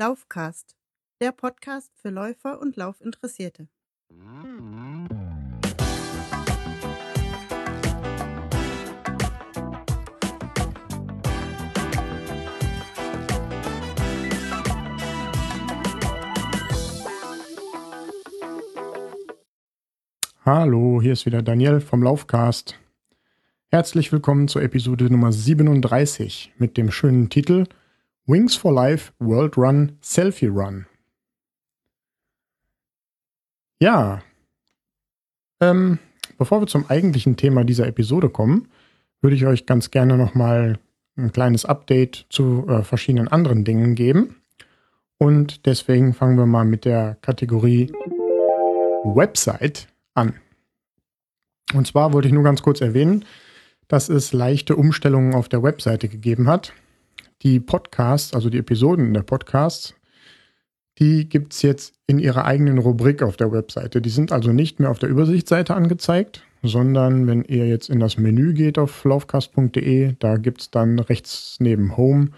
Laufcast, der Podcast für Läufer und Laufinteressierte. Hallo, hier ist wieder Daniel vom Laufcast. Herzlich willkommen zur Episode Nummer 37 mit dem schönen Titel Wings for Life World Run Selfie Run. Ja, ähm, bevor wir zum eigentlichen Thema dieser Episode kommen, würde ich euch ganz gerne nochmal ein kleines Update zu äh, verschiedenen anderen Dingen geben. Und deswegen fangen wir mal mit der Kategorie Website an. Und zwar wollte ich nur ganz kurz erwähnen, dass es leichte Umstellungen auf der Webseite gegeben hat. Die Podcasts, also die Episoden der Podcasts, die gibt es jetzt in ihrer eigenen Rubrik auf der Webseite. Die sind also nicht mehr auf der Übersichtsseite angezeigt, sondern wenn ihr jetzt in das Menü geht auf laufcast.de, da gibt es dann rechts neben Home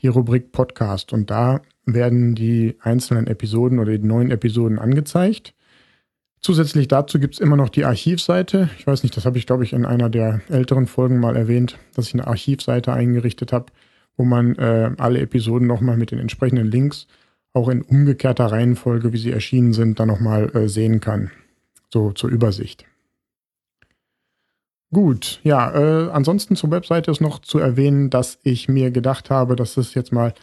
die Rubrik Podcast und da werden die einzelnen Episoden oder die neuen Episoden angezeigt. Zusätzlich dazu gibt es immer noch die Archivseite. Ich weiß nicht, das habe ich, glaube ich, in einer der älteren Folgen mal erwähnt, dass ich eine Archivseite eingerichtet habe, wo man äh, alle Episoden nochmal mit den entsprechenden Links auch in umgekehrter Reihenfolge, wie sie erschienen sind, dann nochmal äh, sehen kann. So zur Übersicht. Gut, ja, äh, ansonsten zur Webseite ist noch zu erwähnen, dass ich mir gedacht habe, dass es jetzt mal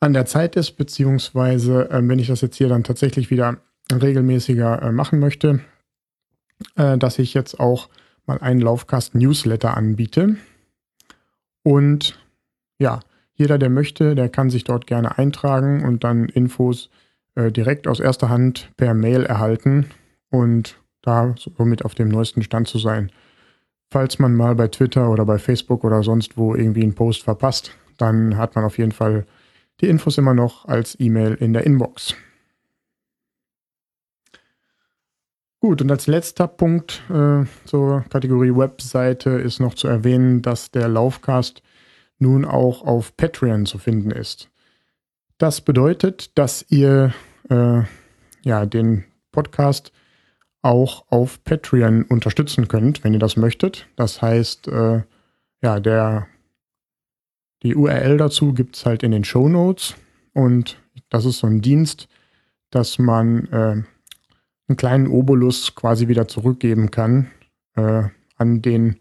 an der Zeit ist, beziehungsweise äh, wenn ich das jetzt hier dann tatsächlich wieder regelmäßiger äh, machen möchte, äh, dass ich jetzt auch mal einen Laufcast-Newsletter anbiete. Und ja, jeder, der möchte, der kann sich dort gerne eintragen und dann Infos äh, direkt aus erster Hand per Mail erhalten und da somit auf dem neuesten Stand zu sein. Falls man mal bei Twitter oder bei Facebook oder sonst wo irgendwie einen Post verpasst, dann hat man auf jeden Fall die Infos immer noch als E-Mail in der Inbox. Gut, und als letzter Punkt äh, zur Kategorie Webseite ist noch zu erwähnen, dass der Laufcast nun auch auf Patreon zu finden ist. Das bedeutet, dass ihr äh, ja, den Podcast auch auf Patreon unterstützen könnt, wenn ihr das möchtet. Das heißt, äh, ja, der, die URL dazu gibt es halt in den Show Notes und das ist so ein Dienst, dass man äh, einen kleinen Obolus quasi wieder zurückgeben kann äh, an den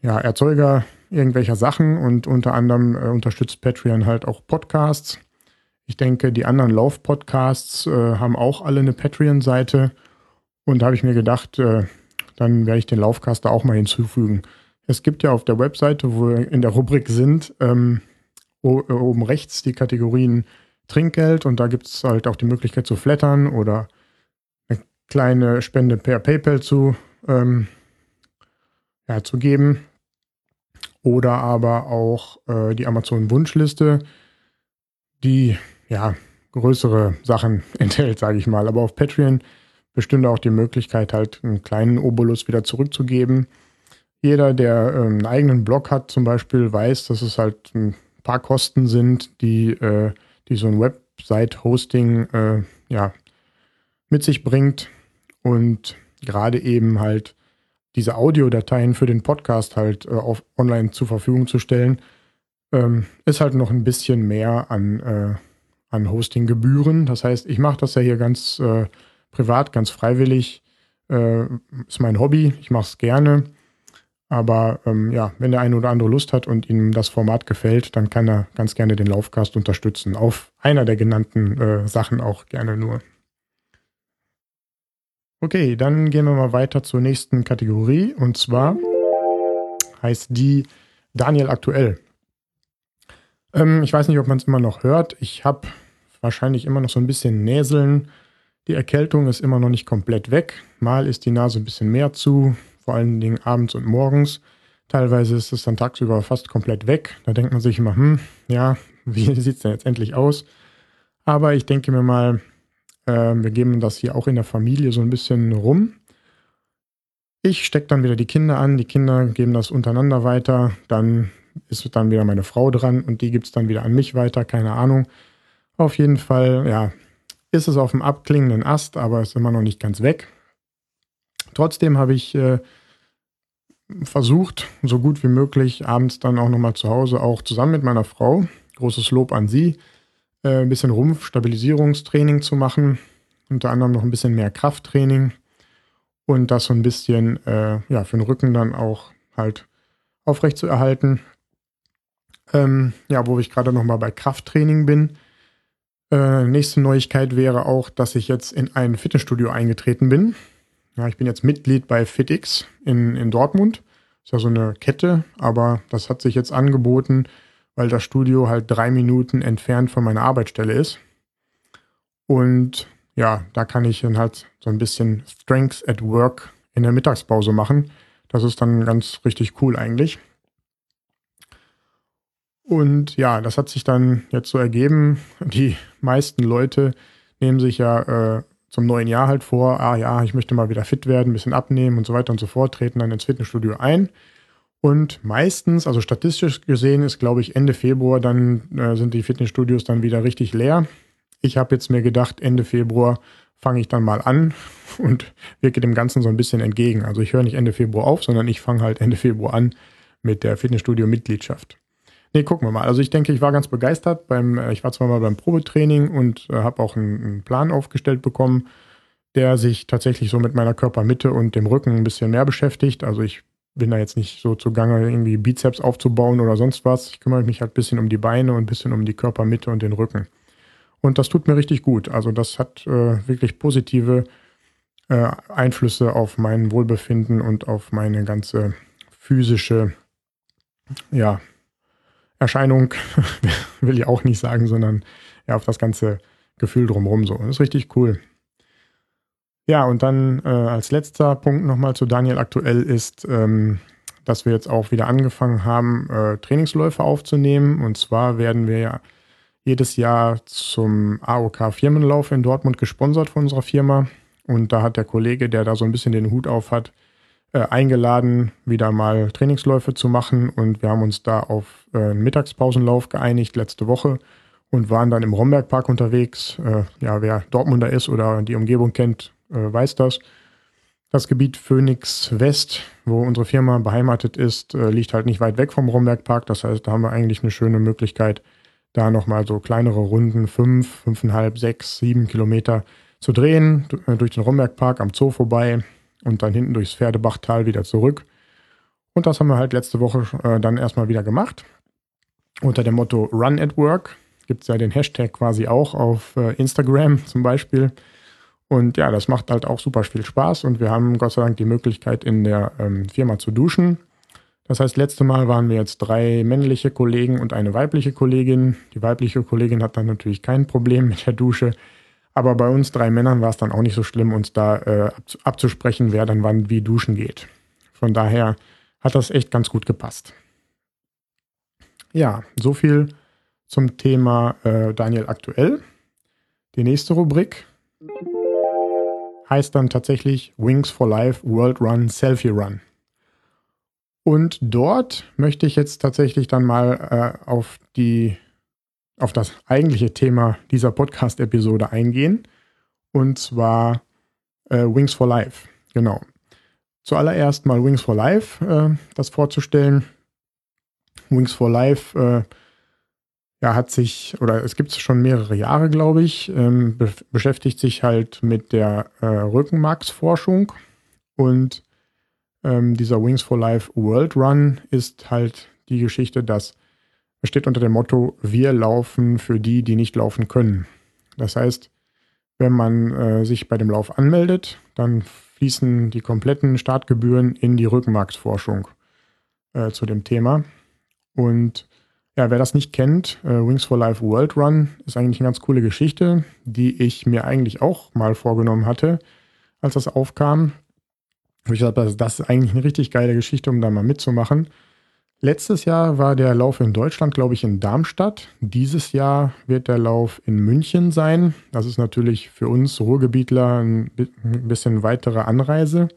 ja, Erzeuger irgendwelcher Sachen und unter anderem äh, unterstützt Patreon halt auch Podcasts. Ich denke, die anderen Lauf-Podcasts äh, haben auch alle eine Patreon-Seite und da habe ich mir gedacht, äh, dann werde ich den Laufcaster auch mal hinzufügen. Es gibt ja auf der Webseite, wo wir in der Rubrik sind, ähm, oben rechts die Kategorien Trinkgeld und da gibt es halt auch die Möglichkeit zu flattern oder kleine Spende per PayPal zu, ähm, ja, zu geben. Oder aber auch äh, die Amazon-Wunschliste, die ja größere Sachen enthält, sage ich mal. Aber auf Patreon bestünde auch die Möglichkeit, halt einen kleinen Obolus wieder zurückzugeben. Jeder, der ähm, einen eigenen Blog hat, zum Beispiel, weiß, dass es halt ein paar Kosten sind, die, äh, die so ein Website-Hosting äh, ja, mit sich bringt. Und gerade eben halt diese Audiodateien für den Podcast halt äh, auf, online zur Verfügung zu stellen, ähm, ist halt noch ein bisschen mehr an, äh, an Hostinggebühren. Das heißt, ich mache das ja hier ganz äh, privat, ganz freiwillig. Äh, ist mein Hobby, ich mache es gerne. Aber ähm, ja, wenn der eine oder andere Lust hat und ihm das Format gefällt, dann kann er ganz gerne den Laufcast unterstützen. Auf einer der genannten äh, Sachen auch gerne nur. Okay, dann gehen wir mal weiter zur nächsten Kategorie und zwar heißt die Daniel aktuell. Ähm, ich weiß nicht, ob man es immer noch hört. Ich habe wahrscheinlich immer noch so ein bisschen Näseln. Die Erkältung ist immer noch nicht komplett weg. Mal ist die Nase ein bisschen mehr zu, vor allen Dingen abends und morgens. Teilweise ist es dann tagsüber fast komplett weg. Da denkt man sich immer, hm, ja, wie sieht es denn jetzt endlich aus? Aber ich denke mir mal, ähm, wir geben das hier auch in der Familie so ein bisschen rum. Ich stecke dann wieder die Kinder an, die Kinder geben das untereinander weiter, dann ist dann wieder meine Frau dran und die gibt es dann wieder an mich weiter, keine Ahnung. Auf jeden Fall, ja, ist es auf dem abklingenden Ast, aber ist immer noch nicht ganz weg. Trotzdem habe ich äh, versucht, so gut wie möglich, abends dann auch nochmal zu Hause, auch zusammen mit meiner Frau, großes Lob an sie, äh, ein bisschen Rumpfstabilisierungstraining zu machen, unter anderem noch ein bisschen mehr Krafttraining und das so ein bisschen äh, ja, für den Rücken dann auch halt aufrecht zu erhalten. Ähm, ja, wo ich gerade nochmal bei Krafttraining bin. Äh, nächste Neuigkeit wäre auch, dass ich jetzt in ein Fitnessstudio eingetreten bin. Ja, ich bin jetzt Mitglied bei FitX in, in Dortmund. Ist ja so eine Kette, aber das hat sich jetzt angeboten, weil das Studio halt drei Minuten entfernt von meiner Arbeitsstelle ist. Und ja, da kann ich dann halt so ein bisschen Strengths at Work in der Mittagspause machen. Das ist dann ganz richtig cool eigentlich. Und ja, das hat sich dann jetzt so ergeben. Die meisten Leute nehmen sich ja äh, zum neuen Jahr halt vor, ah ja, ich möchte mal wieder fit werden, ein bisschen abnehmen und so weiter und so fort, treten dann ins Fitnessstudio ein. Und meistens, also statistisch gesehen, ist, glaube ich, Ende Februar, dann äh, sind die Fitnessstudios dann wieder richtig leer. Ich habe jetzt mir gedacht, Ende Februar fange ich dann mal an und wirke dem Ganzen so ein bisschen entgegen. Also ich höre nicht Ende Februar auf, sondern ich fange halt Ende Februar an mit der Fitnessstudio-Mitgliedschaft. Nee, gucken wir mal. Also ich denke, ich war ganz begeistert. Beim, äh, ich war zwar mal beim Probetraining und äh, habe auch einen, einen, Plan aufgestellt bekommen, der sich tatsächlich so mit meiner Körpermitte und dem Rücken ein bisschen mehr beschäftigt. Also ich bin da jetzt nicht so zugange, irgendwie Bizeps aufzubauen oder sonst was. Ich kümmere mich halt ein bisschen um die Beine und ein bisschen um die Körpermitte und den Rücken. Und das tut mir richtig gut. Also das hat äh, wirklich positive äh, Einflüsse auf mein Wohlbefinden und auf meine ganze physische, ja, Erscheinung, will ich auch nicht sagen, sondern ja, auf das ganze Gefühl drumherum so. Das ist richtig cool. Ja, und dann äh, als letzter Punkt nochmal zu Daniel aktuell ist, ähm, dass wir jetzt auch wieder angefangen haben, äh, Trainingsläufe aufzunehmen. Und zwar werden wir ja jedes Jahr zum AOK Firmenlauf in Dortmund gesponsert von unserer Firma. Und da hat der Kollege, der da so ein bisschen den Hut auf hat, äh, eingeladen, wieder mal Trainingsläufe zu machen. Und wir haben uns da auf äh, einen Mittagspausenlauf geeinigt letzte Woche und waren dann im Rombergpark unterwegs. Äh, ja, wer Dortmunder ist oder die Umgebung kennt, weiß das. Das Gebiet Phoenix West, wo unsere Firma beheimatet ist, äh, liegt halt nicht weit weg vom Rombergpark. Das heißt, da haben wir eigentlich eine schöne Möglichkeit, da nochmal so kleinere Runden, fünf, fünfeinhalb, sechs, sieben Kilometer zu drehen, äh, durch den Rombergpark am Zoo vorbei und dann hinten durchs Pferdebachtal wieder zurück. Und das haben wir halt letzte Woche äh, dann erstmal wieder gemacht. Unter dem Motto Run at Work gibt es ja den Hashtag quasi auch auf äh, Instagram zum Beispiel. Und ja, das macht halt auch super viel Spaß und wir haben Gott sei Dank die Möglichkeit in der ähm, Firma zu duschen. Das heißt, letzte Mal waren wir jetzt drei männliche Kollegen und eine weibliche Kollegin. Die weibliche Kollegin hat dann natürlich kein Problem mit der Dusche. Aber bei uns drei Männern war es dann auch nicht so schlimm, uns da äh, abzusprechen, wer dann wann wie duschen geht. Von daher hat das echt ganz gut gepasst. Ja, so viel zum Thema äh, Daniel aktuell. Die nächste Rubrik heißt dann tatsächlich Wings for Life World Run Selfie Run. Und dort möchte ich jetzt tatsächlich dann mal äh, auf die auf das eigentliche Thema dieser Podcast-Episode eingehen. Und zwar äh, Wings for Life. Genau. Zuallererst mal Wings for Life, äh, das vorzustellen. Wings for Life äh, ja, hat sich, oder es gibt es schon mehrere Jahre, glaube ich, ähm, be beschäftigt sich halt mit der äh, Rückenmarksforschung. Und ähm, dieser Wings for Life World Run ist halt die Geschichte, dass steht unter dem Motto, wir laufen für die, die nicht laufen können. Das heißt, wenn man äh, sich bei dem Lauf anmeldet, dann fließen die kompletten Startgebühren in die Rückenmarksforschung äh, zu dem Thema. Und ja, wer das nicht kennt, äh, Wings for Life World Run ist eigentlich eine ganz coole Geschichte, die ich mir eigentlich auch mal vorgenommen hatte, als das aufkam. Ich dachte, das ist eigentlich eine richtig geile Geschichte, um da mal mitzumachen. Letztes Jahr war der Lauf in Deutschland, glaube ich, in Darmstadt. Dieses Jahr wird der Lauf in München sein. Das ist natürlich für uns Ruhrgebietler ein bisschen weitere Anreise.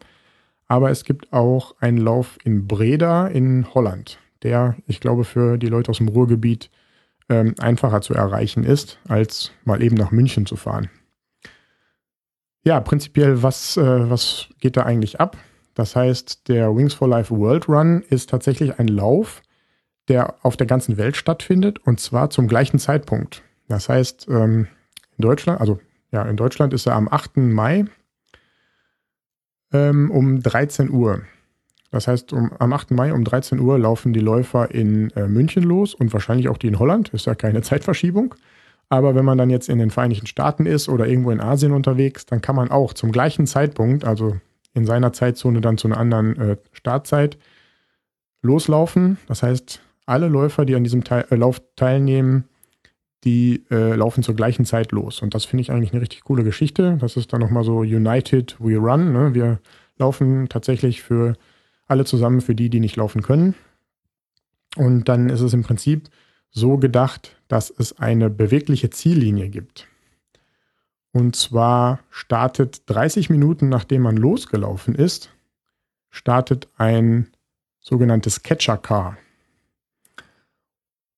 Aber es gibt auch einen Lauf in Breda in Holland, der, ich glaube, für die Leute aus dem Ruhrgebiet ähm, einfacher zu erreichen ist, als mal eben nach München zu fahren. Ja, prinzipiell, was, äh, was geht da eigentlich ab? Das heißt, der Wings for Life World Run ist tatsächlich ein Lauf, der auf der ganzen Welt stattfindet und zwar zum gleichen Zeitpunkt. Das heißt, ähm, in Deutschland, also ja, in Deutschland ist er am 8. Mai ähm, um 13 Uhr. Das heißt, um, am 8. Mai um 13 Uhr laufen die Läufer in äh, München los und wahrscheinlich auch die in Holland. Ist ja keine Zeitverschiebung. Aber wenn man dann jetzt in den Vereinigten Staaten ist oder irgendwo in Asien unterwegs, dann kann man auch zum gleichen Zeitpunkt, also in seiner Zeitzone dann zu einer anderen äh, Startzeit, loslaufen. Das heißt, alle Läufer, die an diesem Teil, äh, Lauf teilnehmen, die äh, laufen zur gleichen Zeit los. Und das finde ich eigentlich eine richtig coole Geschichte. Das ist dann nochmal so United We Run. Ne? Wir laufen tatsächlich für alle zusammen, für die, die nicht laufen können. Und dann ist es im Prinzip so gedacht, dass es eine bewegliche Ziellinie gibt. Und zwar startet 30 Minuten nachdem man losgelaufen ist, startet ein sogenanntes Catcher Car.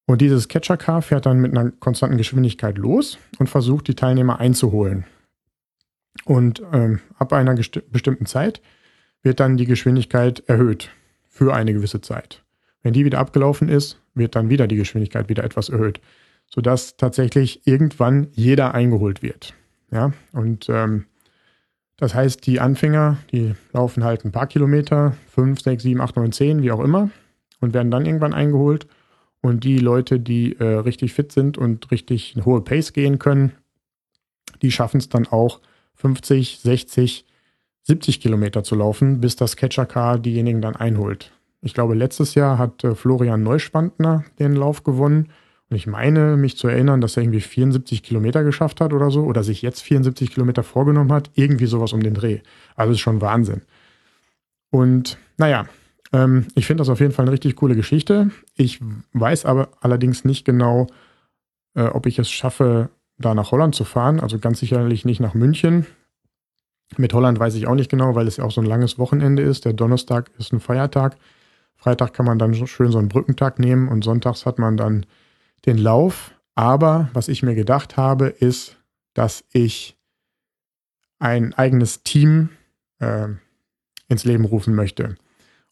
Und dieses Catcher Car fährt dann mit einer konstanten Geschwindigkeit los und versucht, die Teilnehmer einzuholen. Und ähm, ab einer bestimmten Zeit wird dann die Geschwindigkeit erhöht für eine gewisse Zeit. Wenn die wieder abgelaufen ist, wird dann wieder die Geschwindigkeit wieder etwas erhöht, sodass tatsächlich irgendwann jeder eingeholt wird. Ja, und ähm, das heißt, die Anfänger, die laufen halt ein paar Kilometer, 5, 6, 7, 8, 9, 10, wie auch immer, und werden dann irgendwann eingeholt. Und die Leute, die äh, richtig fit sind und richtig eine hohe Pace gehen können, die schaffen es dann auch 50, 60, 70 Kilometer zu laufen, bis das Catcher Car diejenigen dann einholt. Ich glaube, letztes Jahr hat äh, Florian Neuspandner den Lauf gewonnen. Und ich meine, mich zu erinnern, dass er irgendwie 74 Kilometer geschafft hat oder so, oder sich jetzt 74 Kilometer vorgenommen hat. Irgendwie sowas um den Dreh. Also ist schon Wahnsinn. Und naja, ähm, ich finde das auf jeden Fall eine richtig coole Geschichte. Ich weiß aber allerdings nicht genau, äh, ob ich es schaffe, da nach Holland zu fahren. Also ganz sicherlich nicht nach München. Mit Holland weiß ich auch nicht genau, weil es ja auch so ein langes Wochenende ist. Der Donnerstag ist ein Feiertag. Freitag kann man dann schön so einen Brückentag nehmen und sonntags hat man dann den Lauf. Aber was ich mir gedacht habe, ist, dass ich ein eigenes Team äh, ins Leben rufen möchte.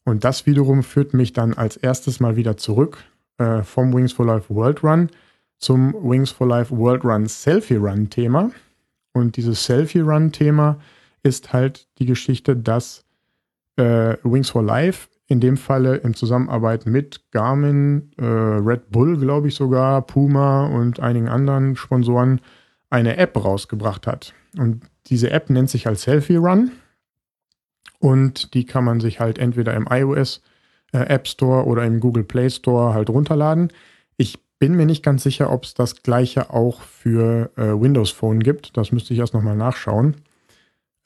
Und das wiederum führt mich dann als erstes mal wieder zurück äh, vom Wings for Life World Run zum Wings for Life World Run Selfie Run Thema. Und dieses Selfie Run Thema ist halt die Geschichte, dass äh, Wings for Life in dem Falle in Zusammenarbeit mit Garmin, äh, Red Bull, glaube ich sogar, Puma und einigen anderen Sponsoren eine App rausgebracht hat. Und diese App nennt sich halt Selfie Run. Und die kann man sich halt entweder im iOS äh, App Store oder im Google Play Store halt runterladen. Ich bin mir nicht ganz sicher, ob es das gleiche auch für äh, Windows Phone gibt. Das müsste ich erst nochmal nachschauen.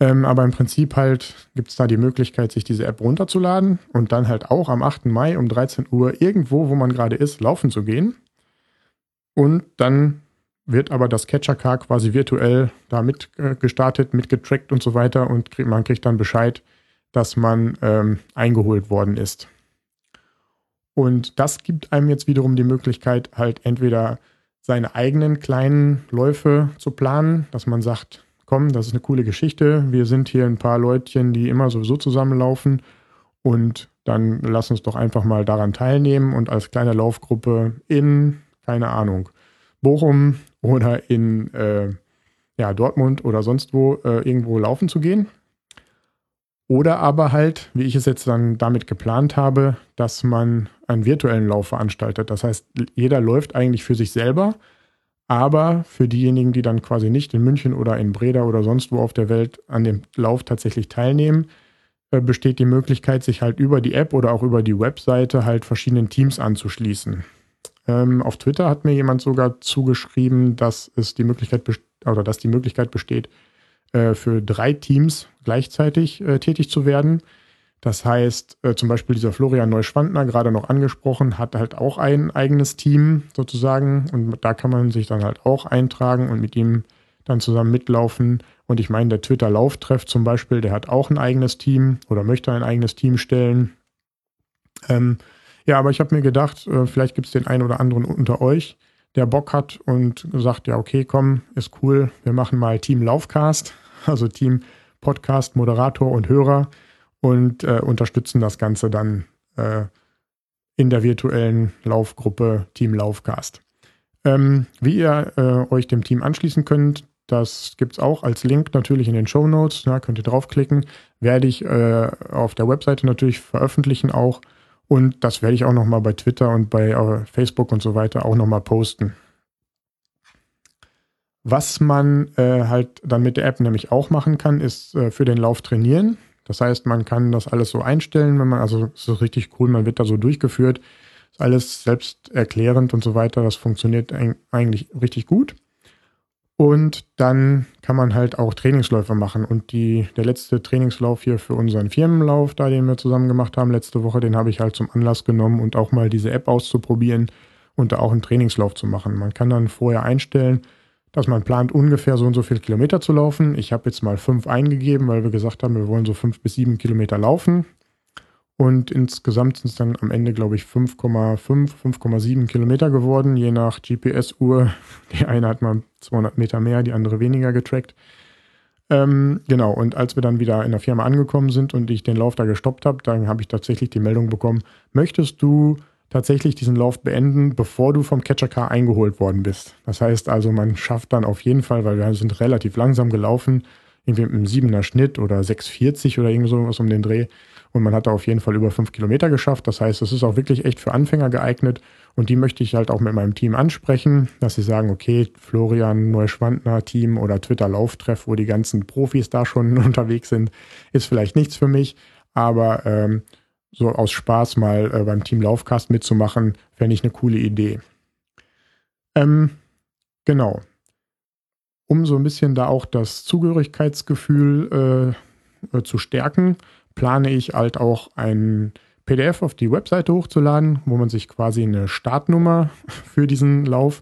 Ähm, aber im Prinzip halt gibt es da die Möglichkeit, sich diese App runterzuladen und dann halt auch am 8. Mai um 13 Uhr irgendwo, wo man gerade ist, laufen zu gehen. Und dann wird aber das Catcher Car quasi virtuell da mit äh, mitgetrackt und so weiter und krieg, man kriegt dann Bescheid, dass man ähm, eingeholt worden ist. Und das gibt einem jetzt wiederum die Möglichkeit, halt entweder seine eigenen kleinen Läufe zu planen, dass man sagt, komm, das ist eine coole Geschichte, wir sind hier ein paar Leutchen, die immer sowieso zusammenlaufen und dann lass uns doch einfach mal daran teilnehmen und als kleine Laufgruppe in, keine Ahnung, Bochum oder in äh, ja, Dortmund oder sonst wo äh, irgendwo laufen zu gehen. Oder aber halt, wie ich es jetzt dann damit geplant habe, dass man einen virtuellen Lauf veranstaltet. Das heißt, jeder läuft eigentlich für sich selber, aber für diejenigen, die dann quasi nicht in München oder in Breda oder sonst wo auf der Welt an dem Lauf tatsächlich teilnehmen, äh, besteht die Möglichkeit, sich halt über die App oder auch über die Webseite halt verschiedenen Teams anzuschließen. Ähm, auf Twitter hat mir jemand sogar zugeschrieben, dass es die Möglichkeit oder dass die Möglichkeit besteht, äh, für drei Teams gleichzeitig äh, tätig zu werden. Das heißt, äh, zum Beispiel dieser Florian Neuschwandner, gerade noch angesprochen, hat halt auch ein eigenes Team sozusagen und da kann man sich dann halt auch eintragen und mit ihm dann zusammen mitlaufen. Und ich meine, der Twitter-Lauftreff zum Beispiel, der hat auch ein eigenes Team oder möchte ein eigenes Team stellen. Ähm, ja, aber ich habe mir gedacht, äh, vielleicht gibt es den einen oder anderen unter euch, der Bock hat und sagt, ja, okay, komm, ist cool, wir machen mal Team Laufcast, also Team Podcast, Moderator und Hörer und äh, unterstützen das Ganze dann äh, in der virtuellen Laufgruppe Team Laufcast. Ähm, wie ihr äh, euch dem Team anschließen könnt, das gibt es auch als Link natürlich in den Show Notes. Ja, könnt ihr draufklicken. Werde ich äh, auf der Webseite natürlich veröffentlichen auch. Und das werde ich auch nochmal bei Twitter und bei äh, Facebook und so weiter auch nochmal posten. Was man äh, halt dann mit der App nämlich auch machen kann, ist äh, für den Lauf trainieren. Das heißt, man kann das alles so einstellen, wenn man, also es ist richtig cool, man wird da so durchgeführt. Ist alles selbst erklärend und so weiter. Das funktioniert eigentlich richtig gut. Und dann kann man halt auch Trainingsläufe machen. Und die, der letzte Trainingslauf hier für unseren Firmenlauf, da den wir zusammen gemacht haben letzte Woche, den habe ich halt zum Anlass genommen und auch mal diese App auszuprobieren und da auch einen Trainingslauf zu machen. Man kann dann vorher einstellen, dass man plant, ungefähr so und so viele Kilometer zu laufen. Ich habe jetzt mal fünf eingegeben, weil wir gesagt haben, wir wollen so fünf bis sieben Kilometer laufen. Und insgesamt sind es dann am Ende, glaube ich, 5,5, 5,7 Kilometer geworden, je nach GPS-Uhr. Die eine hat mal 200 Meter mehr, die andere weniger getrackt. Ähm, genau, und als wir dann wieder in der Firma angekommen sind und ich den Lauf da gestoppt habe, dann habe ich tatsächlich die Meldung bekommen, möchtest du tatsächlich diesen Lauf beenden, bevor du vom Catcher Car eingeholt worden bist. Das heißt also, man schafft dann auf jeden Fall, weil wir sind relativ langsam gelaufen, irgendwie mit einem 7er Schnitt oder 6,40 oder irgend sowas um den Dreh, und man hat da auf jeden Fall über fünf Kilometer geschafft. Das heißt, es ist auch wirklich echt für Anfänger geeignet. Und die möchte ich halt auch mit meinem Team ansprechen, dass sie sagen, okay, Florian Neuschwandner Team oder Twitter Lauftreff, wo die ganzen Profis da schon unterwegs sind, ist vielleicht nichts für mich. Aber ähm, so aus Spaß mal äh, beim Team Laufcast mitzumachen, fände ich eine coole Idee. Ähm, genau. Um so ein bisschen da auch das Zugehörigkeitsgefühl äh, äh, zu stärken, plane ich halt auch ein PDF auf die Webseite hochzuladen, wo man sich quasi eine Startnummer für diesen Lauf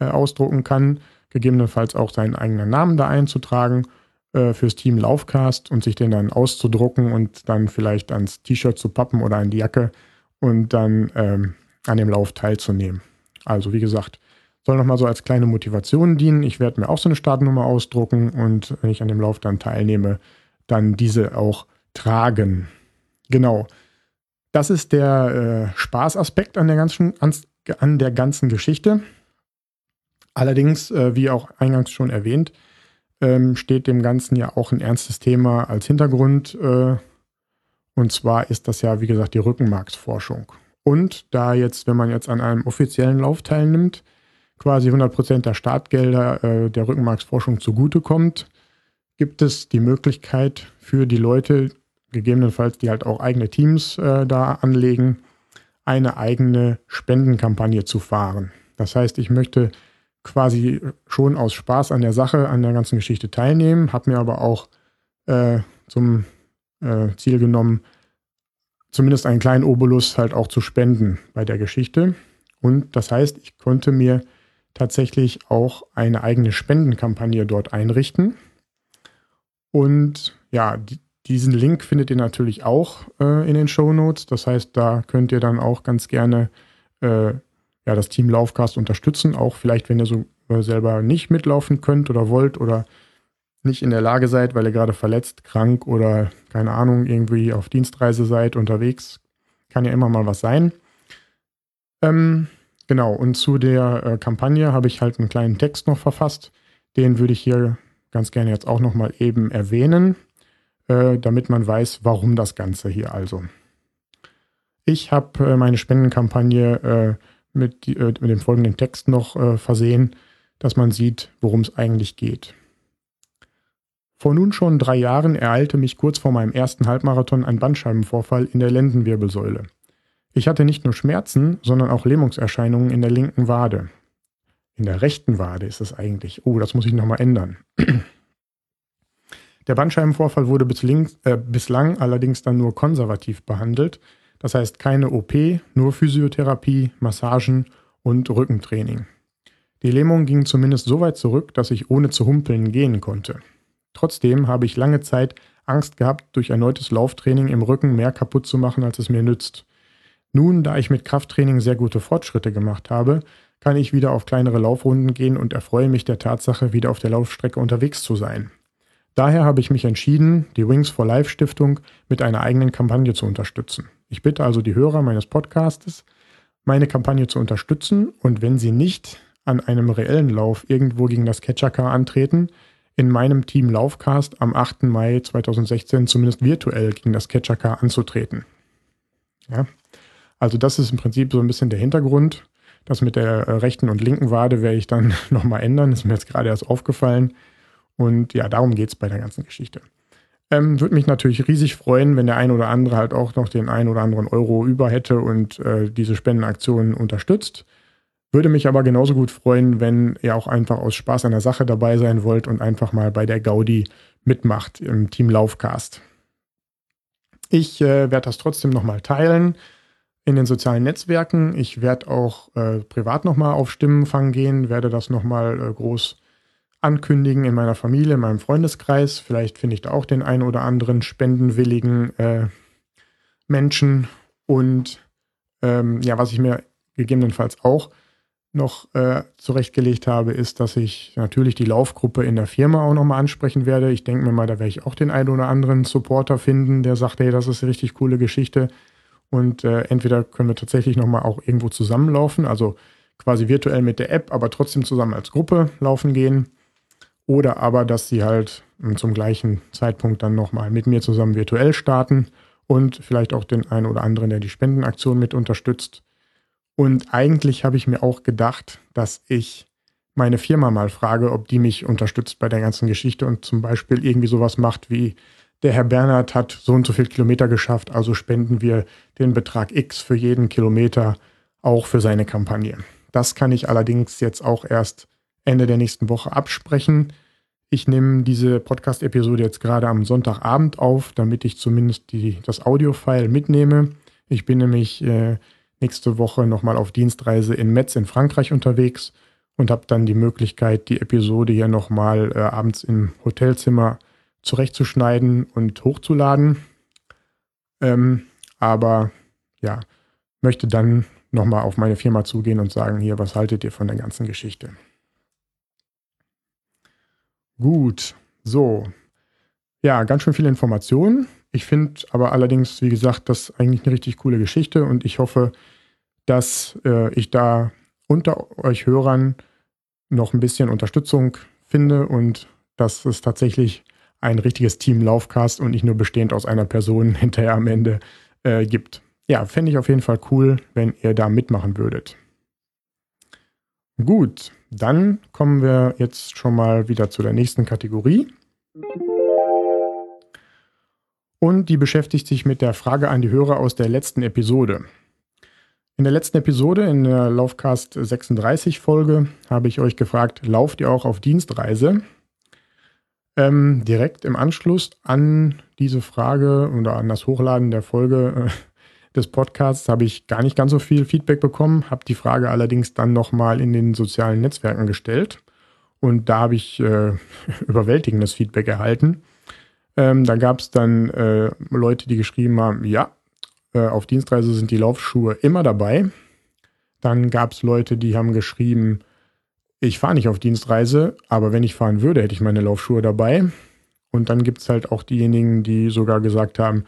äh, ausdrucken kann, gegebenenfalls auch seinen eigenen Namen da einzutragen äh, fürs Team Laufcast und sich den dann auszudrucken und dann vielleicht ans T-Shirt zu pappen oder an die Jacke und dann ähm, an dem Lauf teilzunehmen. Also wie gesagt, soll nochmal so als kleine Motivation dienen. Ich werde mir auch so eine Startnummer ausdrucken und wenn ich an dem Lauf dann teilnehme, dann diese auch tragen. Genau. Das ist der äh, Spaßaspekt an der ganzen, an, der ganzen Geschichte. Allerdings, äh, wie auch eingangs schon erwähnt, ähm, steht dem Ganzen ja auch ein ernstes Thema als Hintergrund. Äh, und zwar ist das ja, wie gesagt, die Rückenmarksforschung. Und da jetzt, wenn man jetzt an einem offiziellen Lauf teilnimmt, quasi 100% der Startgelder äh, der Rückenmarksforschung zugutekommt, gibt es die Möglichkeit für die Leute, gegebenenfalls die halt auch eigene Teams äh, da anlegen, eine eigene Spendenkampagne zu fahren. Das heißt, ich möchte quasi schon aus Spaß an der Sache, an der ganzen Geschichte teilnehmen, habe mir aber auch äh, zum äh, Ziel genommen, zumindest einen kleinen Obolus halt auch zu spenden bei der Geschichte. Und das heißt, ich konnte mir tatsächlich auch eine eigene Spendenkampagne dort einrichten. Und ja, die, diesen Link findet ihr natürlich auch äh, in den Show Notes. Das heißt, da könnt ihr dann auch ganz gerne äh, ja, das Team Laufcast unterstützen. Auch vielleicht, wenn ihr so äh, selber nicht mitlaufen könnt oder wollt oder nicht in der Lage seid, weil ihr gerade verletzt, krank oder keine Ahnung, irgendwie auf Dienstreise seid, unterwegs. Kann ja immer mal was sein. Ähm, genau, und zu der äh, Kampagne habe ich halt einen kleinen Text noch verfasst. Den würde ich hier ganz gerne jetzt auch nochmal eben erwähnen. Äh, damit man weiß, warum das Ganze hier also. Ich habe äh, meine Spendenkampagne äh, mit, die, äh, mit, dem folgenden Text noch äh, versehen, dass man sieht, worum es eigentlich geht. Vor nun schon drei Jahren ereilte mich kurz vor meinem ersten Halbmarathon ein Bandscheibenvorfall in der Lendenwirbelsäule. Ich hatte nicht nur Schmerzen, sondern auch Lähmungserscheinungen in der linken Wade. In der rechten Wade ist es eigentlich. Oh, das muss ich nochmal ändern. Der Bandscheibenvorfall wurde bislang, äh, bislang allerdings dann nur konservativ behandelt. Das heißt keine OP, nur Physiotherapie, Massagen und Rückentraining. Die Lähmung ging zumindest so weit zurück, dass ich ohne zu humpeln gehen konnte. Trotzdem habe ich lange Zeit Angst gehabt, durch erneutes Lauftraining im Rücken mehr kaputt zu machen, als es mir nützt. Nun, da ich mit Krafttraining sehr gute Fortschritte gemacht habe, kann ich wieder auf kleinere Laufrunden gehen und erfreue mich der Tatsache, wieder auf der Laufstrecke unterwegs zu sein. Daher habe ich mich entschieden, die Wings for Life Stiftung mit einer eigenen Kampagne zu unterstützen. Ich bitte also die Hörer meines Podcastes, meine Kampagne zu unterstützen und wenn sie nicht an einem reellen Lauf irgendwo gegen das Catcher-Car antreten, in meinem Team Laufcast am 8. Mai 2016 zumindest virtuell gegen das Catcher-Car anzutreten. Ja, also das ist im Prinzip so ein bisschen der Hintergrund. Das mit der äh, rechten und linken Wade werde ich dann nochmal ändern. Ist mir jetzt gerade erst aufgefallen. Und ja, darum geht es bei der ganzen Geschichte. Ähm, Würde mich natürlich riesig freuen, wenn der ein oder andere halt auch noch den ein oder anderen Euro über hätte und äh, diese Spendenaktionen unterstützt. Würde mich aber genauso gut freuen, wenn ihr auch einfach aus Spaß an der Sache dabei sein wollt und einfach mal bei der Gaudi mitmacht im Team Laufcast. Ich äh, werde das trotzdem nochmal teilen in den sozialen Netzwerken. Ich werde auch äh, privat nochmal auf Stimmenfang gehen, werde das nochmal äh, groß ankündigen in meiner Familie, in meinem Freundeskreis. Vielleicht finde ich da auch den einen oder anderen spendenwilligen äh, Menschen. Und ähm, ja, was ich mir gegebenenfalls auch noch äh, zurechtgelegt habe, ist, dass ich natürlich die Laufgruppe in der Firma auch nochmal ansprechen werde. Ich denke mir mal, da werde ich auch den einen oder anderen Supporter finden, der sagt, hey, das ist eine richtig coole Geschichte. Und äh, entweder können wir tatsächlich nochmal auch irgendwo zusammenlaufen, also quasi virtuell mit der App, aber trotzdem zusammen als Gruppe laufen gehen. Oder aber, dass sie halt hm, zum gleichen Zeitpunkt dann nochmal mit mir zusammen virtuell starten und vielleicht auch den einen oder anderen, der die Spendenaktion mit unterstützt. Und eigentlich habe ich mir auch gedacht, dass ich meine Firma mal frage, ob die mich unterstützt bei der ganzen Geschichte und zum Beispiel irgendwie sowas macht wie, der Herr Bernhard hat so und so viel Kilometer geschafft, also spenden wir den Betrag X für jeden Kilometer auch für seine Kampagne. Das kann ich allerdings jetzt auch erst Ende der nächsten Woche absprechen. Ich nehme diese Podcast-Episode jetzt gerade am Sonntagabend auf, damit ich zumindest die, das Audio-File mitnehme. Ich bin nämlich äh, nächste Woche nochmal auf Dienstreise in Metz in Frankreich unterwegs und habe dann die Möglichkeit, die Episode hier nochmal äh, abends im Hotelzimmer zurechtzuschneiden und hochzuladen. Ähm, aber ja, möchte dann nochmal auf meine Firma zugehen und sagen, hier, was haltet ihr von der ganzen Geschichte? Gut, so. Ja, ganz schön viele Informationen. Ich finde aber allerdings, wie gesagt, das eigentlich eine richtig coole Geschichte und ich hoffe, dass äh, ich da unter euch Hörern noch ein bisschen Unterstützung finde und dass es tatsächlich ein richtiges Team Laufcast und nicht nur bestehend aus einer Person hinterher am Ende äh, gibt. Ja, fände ich auf jeden Fall cool, wenn ihr da mitmachen würdet. Gut, dann kommen wir jetzt schon mal wieder zu der nächsten Kategorie. Und die beschäftigt sich mit der Frage an die Hörer aus der letzten Episode. In der letzten Episode, in der Laufcast 36 Folge, habe ich euch gefragt, lauft ihr auch auf Dienstreise? Ähm, direkt im Anschluss an diese Frage oder an das Hochladen der Folge äh, des Podcasts habe ich gar nicht ganz so viel Feedback bekommen, habe die Frage allerdings dann nochmal in den sozialen Netzwerken gestellt und da habe ich äh, überwältigendes Feedback erhalten. Ähm, da gab es dann äh, Leute, die geschrieben haben, ja, äh, auf Dienstreise sind die Laufschuhe immer dabei. Dann gab es Leute, die haben geschrieben, ich fahre nicht auf Dienstreise, aber wenn ich fahren würde, hätte ich meine Laufschuhe dabei. Und dann gibt es halt auch diejenigen, die sogar gesagt haben,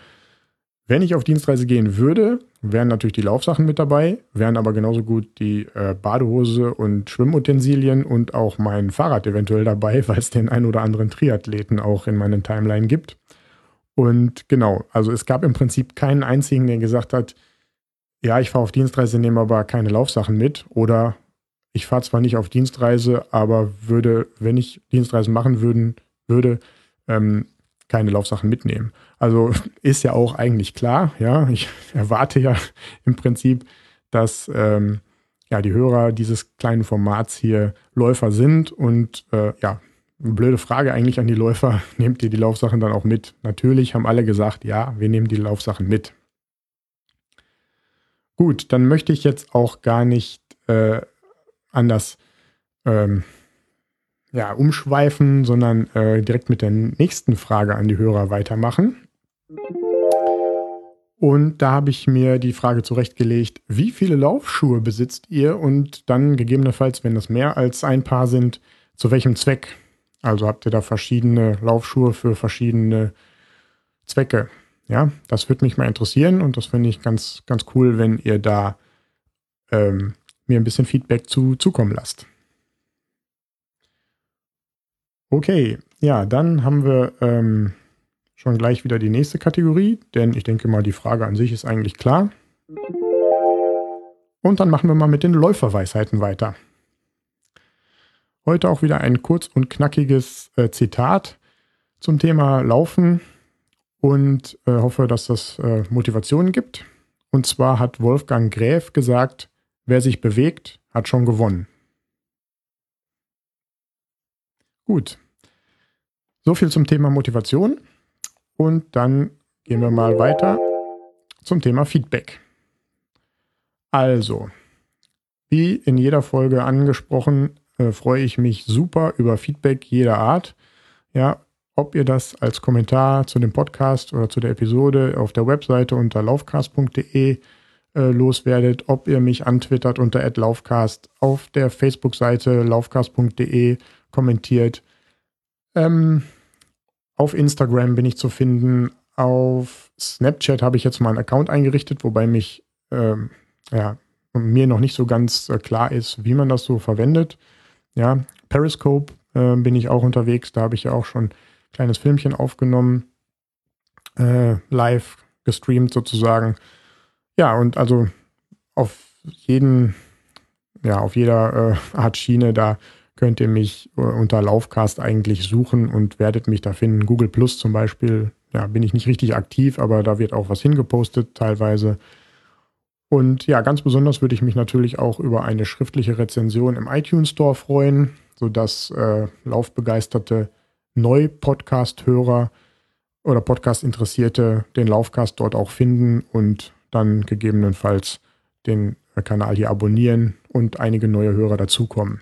wenn ich auf Dienstreise gehen würde, wären natürlich die Laufsachen mit dabei, wären aber genauso gut die äh, Badehose und Schwimmutensilien und auch mein Fahrrad eventuell dabei, weil es den ein oder anderen Triathleten auch in meinen Timeline gibt. Und genau, also es gab im Prinzip keinen einzigen, der gesagt hat, ja, ich fahre auf Dienstreise, nehme aber keine Laufsachen mit oder ich fahre zwar nicht auf Dienstreise, aber würde, wenn ich Dienstreisen machen würden, würde, ähm, keine Laufsachen mitnehmen. Also ist ja auch eigentlich klar, ja. Ich erwarte ja im Prinzip, dass ähm, ja die Hörer dieses kleinen Formats hier Läufer sind und äh, ja, blöde Frage eigentlich an die Läufer, nehmt ihr die Laufsachen dann auch mit? Natürlich haben alle gesagt, ja, wir nehmen die Laufsachen mit. Gut, dann möchte ich jetzt auch gar nicht äh, anders ähm, ja, umschweifen, sondern äh, direkt mit der nächsten Frage an die Hörer weitermachen. Und da habe ich mir die Frage zurechtgelegt, wie viele Laufschuhe besitzt ihr und dann gegebenenfalls, wenn das mehr als ein Paar sind, zu welchem Zweck? Also habt ihr da verschiedene Laufschuhe für verschiedene Zwecke? Ja, das würde mich mal interessieren und das finde ich ganz, ganz cool, wenn ihr da ähm, mir ein bisschen Feedback zu, zukommen lasst. Okay, ja, dann haben wir ähm, schon gleich wieder die nächste Kategorie, denn ich denke mal, die Frage an sich ist eigentlich klar. Und dann machen wir mal mit den Läuferweisheiten weiter. Heute auch wieder ein kurz und knackiges äh, Zitat zum Thema Laufen und äh, hoffe, dass das äh, Motivation gibt. Und zwar hat Wolfgang Gräf gesagt, wer sich bewegt, hat schon gewonnen. Gut. So viel zum Thema Motivation. Und dann gehen wir mal weiter zum Thema Feedback. Also, wie in jeder Folge angesprochen, äh, freue ich mich super über Feedback jeder Art. Ja, ob ihr das als Kommentar zu dem Podcast oder zu der Episode auf der Webseite unter laufcast.de äh, loswerdet, ob ihr mich antwittert unter @laufcast, auf der Facebook-Seite laufcast.de kommentiert. Ähm, auf Instagram bin ich zu finden. Auf Snapchat habe ich jetzt mal einen Account eingerichtet, wobei mich ähm, ja, mir noch nicht so ganz äh, klar ist, wie man das so verwendet. Ja, Periscope äh, bin ich auch unterwegs. Da habe ich ja auch schon ein kleines Filmchen aufgenommen, äh, live gestreamt sozusagen. Ja, und also auf jeden, ja, auf jeder äh, Art Schiene, da könnt ihr mich äh, unter Laufcast eigentlich suchen und werdet mich da finden. Google Plus zum Beispiel, ja, bin ich nicht richtig aktiv, aber da wird auch was hingepostet teilweise. Und ja, ganz besonders würde ich mich natürlich auch über eine schriftliche Rezension im iTunes Store freuen, sodass äh, laufbegeisterte Neu-Podcast-Hörer oder Podcast-Interessierte den Laufcast dort auch finden und dann gegebenenfalls den Kanal hier abonnieren und einige neue Hörer dazukommen.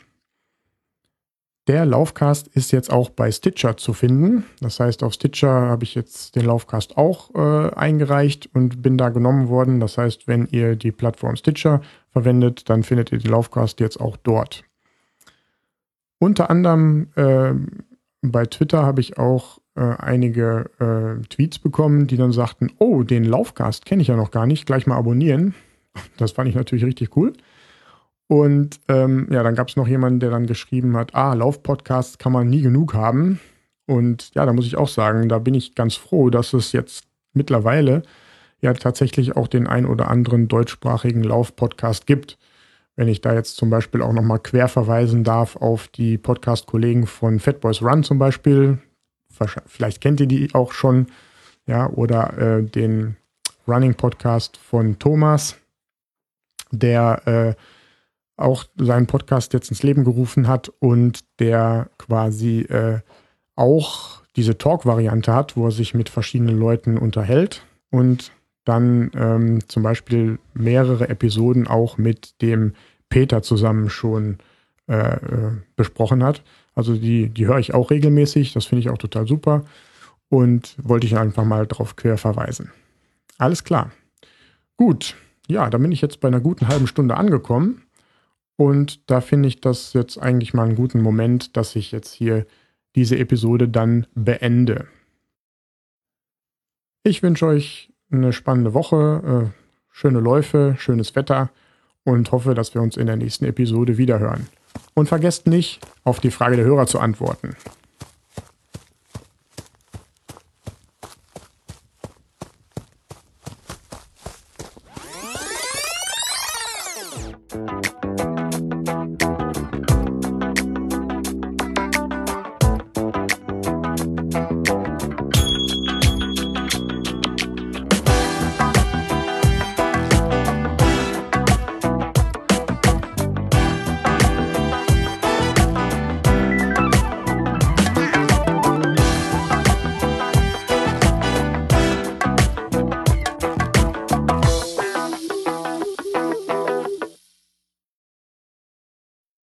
Der Laufcast ist jetzt auch bei Stitcher zu finden. Das heißt, auf Stitcher habe ich jetzt den Laufcast auch äh, eingereicht und bin da genommen worden. Das heißt, wenn ihr die Plattform Stitcher verwendet, dann findet ihr den Laufcast jetzt auch dort. Unter anderem äh, bei Twitter habe ich auch äh, einige äh, Tweets bekommen, die dann sagten, oh, den Laufcast kenne ich ja noch gar nicht, gleich mal abonnieren. Das fand ich natürlich richtig cool. Und ähm, ja, dann gab es noch jemanden, der dann geschrieben hat, ah, Laufpodcasts kann man nie genug haben. Und ja, da muss ich auch sagen, da bin ich ganz froh, dass es jetzt mittlerweile ja tatsächlich auch den ein oder anderen deutschsprachigen Laufpodcast gibt. Wenn ich da jetzt zum Beispiel auch nochmal quer verweisen darf auf die Podcast-Kollegen von Fatboys Run zum Beispiel. Vielleicht kennt ihr die auch schon. Ja, oder äh, den Running Podcast von Thomas, der äh, auch seinen Podcast jetzt ins Leben gerufen hat und der quasi äh, auch diese Talk-Variante hat, wo er sich mit verschiedenen Leuten unterhält und dann ähm, zum Beispiel mehrere Episoden auch mit dem Peter zusammen schon äh, äh, besprochen hat. Also die, die höre ich auch regelmäßig, das finde ich auch total super und wollte ich einfach mal drauf quer verweisen. Alles klar. Gut, ja, da bin ich jetzt bei einer guten halben Stunde angekommen. Und da finde ich das jetzt eigentlich mal einen guten Moment, dass ich jetzt hier diese Episode dann beende. Ich wünsche euch eine spannende Woche, äh, schöne Läufe, schönes Wetter und hoffe, dass wir uns in der nächsten Episode wiederhören. Und vergesst nicht, auf die Frage der Hörer zu antworten.